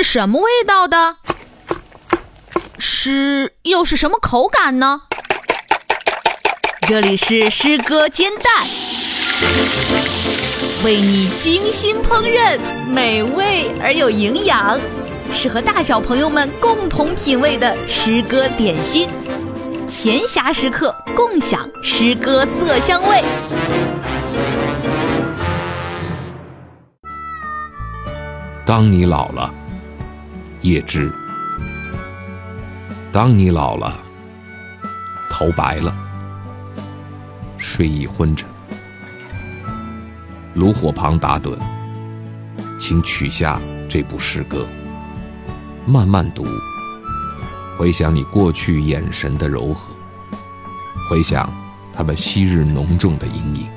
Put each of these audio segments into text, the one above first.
是什么味道的？诗又是什么口感呢？这里是诗歌煎蛋，为你精心烹饪，美味而有营养，适合大小朋友们共同品味的诗歌点心。闲暇时刻，共享诗歌色香味。当你老了，叶芝。当你老了，头白了，睡意昏沉，炉火旁打盹，请取下这部诗歌，慢慢读，回想你过去眼神的柔和，回想他们昔日浓重的阴影。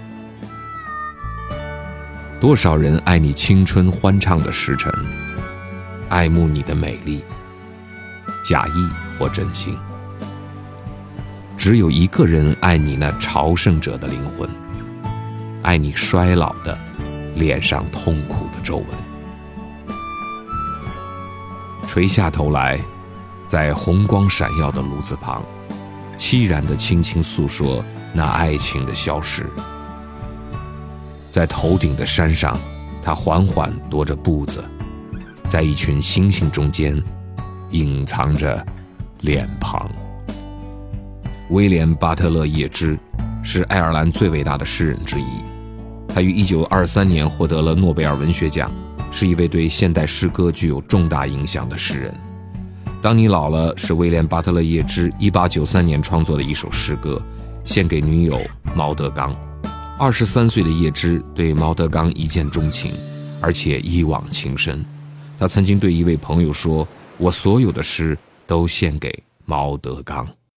多少人爱你青春欢畅的时辰，爱慕你的美丽。假意或真心，只有一个人爱你那朝圣者的灵魂，爱你衰老的脸上痛苦的皱纹。垂下头来，在红光闪耀的炉子旁，凄然的轻轻诉说那爱情的消失。在头顶的山上，他缓缓踱着步子，在一群星星中间。隐藏着脸庞。威廉·巴特勒·叶芝是爱尔兰最伟大的诗人之一。他于1923年获得了诺贝尔文学奖，是一位对现代诗歌具有重大影响的诗人。当你老了是威廉·巴特勒·叶芝1893年创作的一首诗歌，献给女友毛德刚。23岁的叶芝对毛德刚一见钟情，而且一往情深。他曾经对一位朋友说。我所有的诗都献给毛德刚。